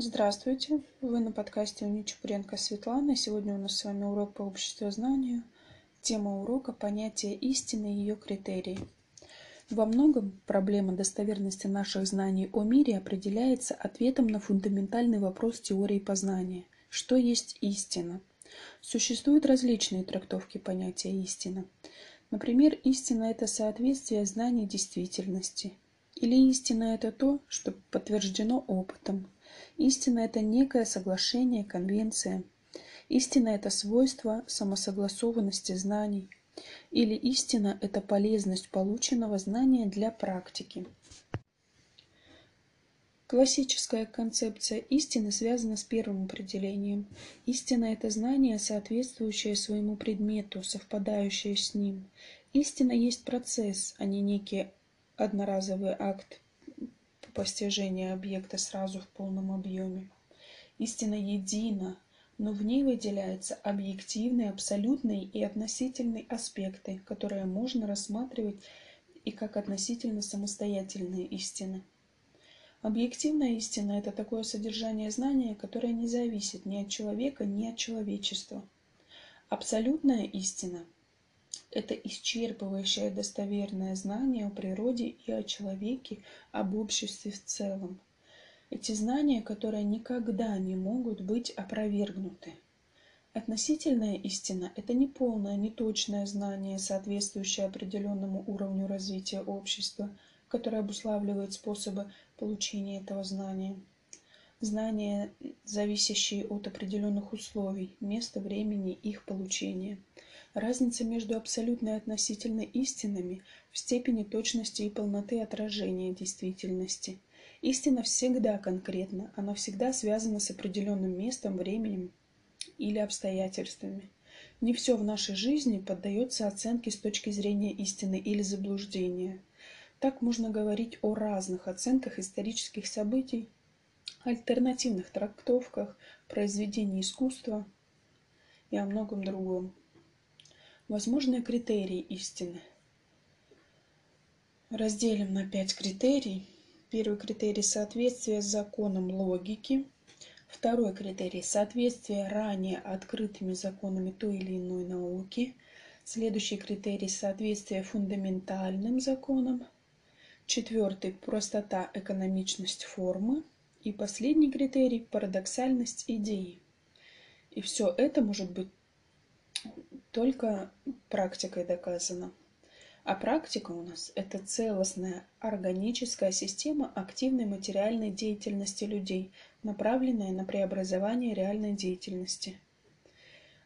Здравствуйте! Вы на подкасте у Нечапуренко Светлана. Сегодня у нас с вами урок по обществознанию. Тема урока – понятие истины и ее критерии. Во многом проблема достоверности наших знаний о мире определяется ответом на фундаментальный вопрос теории познания – что есть истина? Существуют различные трактовки понятия истина. Например, истина – это соответствие знаний действительности. Или истина – это то, что подтверждено опытом, Истина – это некое соглашение, конвенция. Истина – это свойство самосогласованности знаний. Или истина – это полезность полученного знания для практики. Классическая концепция истины связана с первым определением. Истина – это знание, соответствующее своему предмету, совпадающее с ним. Истина есть процесс, а не некий одноразовый акт постижения объекта сразу в полном объеме. Истина едина, но в ней выделяются объективные, абсолютные и относительные аспекты, которые можно рассматривать и как относительно самостоятельные истины. Объективная истина – это такое содержание знания, которое не зависит ни от человека, ни от человечества. Абсолютная истина – это исчерпывающее достоверное знание о природе и о человеке, об обществе в целом. Эти знания, которые никогда не могут быть опровергнуты. Относительная истина – это не полное, не точное знание, соответствующее определенному уровню развития общества, которое обуславливает способы получения этого знания. Знания, зависящие от определенных условий, места, времени их получения – Разница между абсолютной и относительной истинами в степени точности и полноты отражения действительности. Истина всегда конкретна, она всегда связана с определенным местом, временем или обстоятельствами. Не все в нашей жизни поддается оценке с точки зрения истины или заблуждения. Так можно говорить о разных оценках исторических событий, альтернативных трактовках, произведений искусства и о многом другом. Возможные критерии истины. Разделим на пять критерий. Первый критерий – соответствие с законам логики. Второй критерий – соответствие ранее открытыми законами той или иной науки. Следующий критерий – соответствие фундаментальным законам. Четвертый – простота, экономичность формы. И последний критерий – парадоксальность идеи. И все это может быть только практикой доказано. А практика у нас – это целостная органическая система активной материальной деятельности людей, направленная на преобразование реальной деятельности,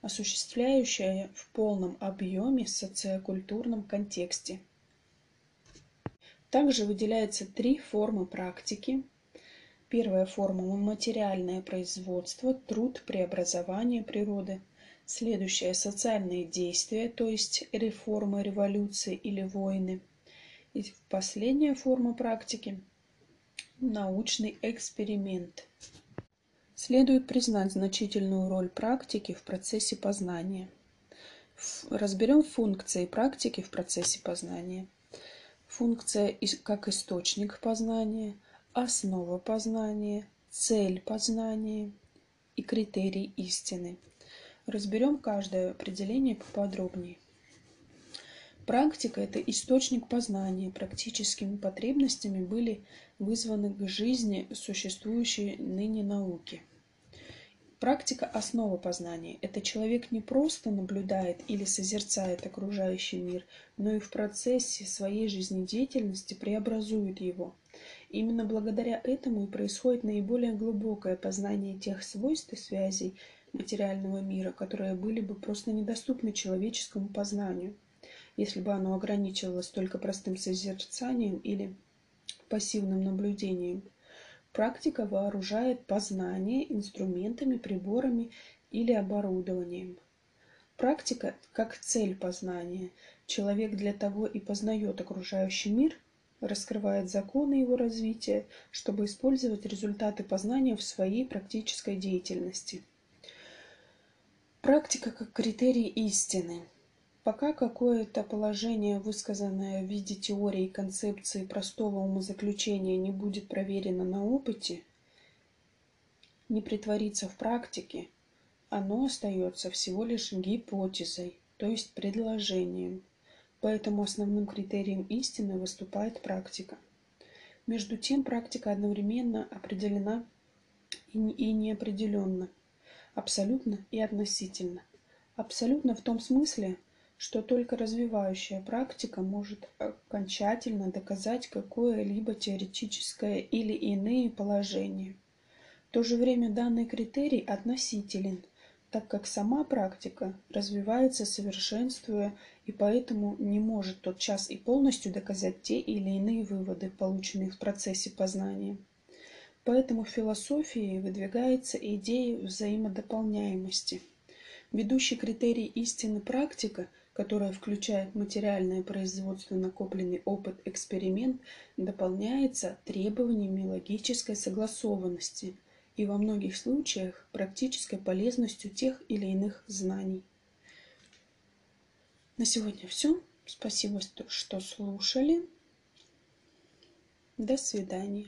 осуществляющая в полном объеме социокультурном контексте. Также выделяются три формы практики. Первая форма – материальное производство, труд, преобразование природы – Следующее – социальные действия, то есть реформы, революции или войны. И последняя форма практики – научный эксперимент. Следует признать значительную роль практики в процессе познания. Разберем функции практики в процессе познания. Функция как источник познания, основа познания, цель познания и критерий истины – Разберем каждое определение поподробнее. Практика – это источник познания. Практическими потребностями были вызваны к жизни существующие ныне науки. Практика – основа познания. Это человек не просто наблюдает или созерцает окружающий мир, но и в процессе своей жизнедеятельности преобразует его. Именно благодаря этому и происходит наиболее глубокое познание тех свойств и связей, материального мира, которые были бы просто недоступны человеческому познанию, если бы оно ограничивалось только простым созерцанием или пассивным наблюдением. Практика вооружает познание инструментами, приборами или оборудованием. Практика как цель познания. Человек для того и познает окружающий мир, раскрывает законы его развития, чтобы использовать результаты познания в своей практической деятельности. Практика как критерий истины. Пока какое-то положение, высказанное в виде теории и концепции простого умозаключения, не будет проверено на опыте, не притворится в практике, оно остается всего лишь гипотезой, то есть предложением. Поэтому основным критерием истины выступает практика. Между тем, практика одновременно определена и неопределенно, абсолютно и относительно. Абсолютно в том смысле, что только развивающая практика может окончательно доказать какое-либо теоретическое или иные положения. В то же время данный критерий относителен, так как сама практика развивается, совершенствуя, и поэтому не может тотчас и полностью доказать те или иные выводы, полученные в процессе познания. Поэтому в философии выдвигается идея взаимодополняемости. Ведущий критерий истины практика – которая включает материальное производство, накопленный опыт, эксперимент, дополняется требованиями логической согласованности и во многих случаях практической полезностью тех или иных знаний. На сегодня все. Спасибо, что слушали. До свидания.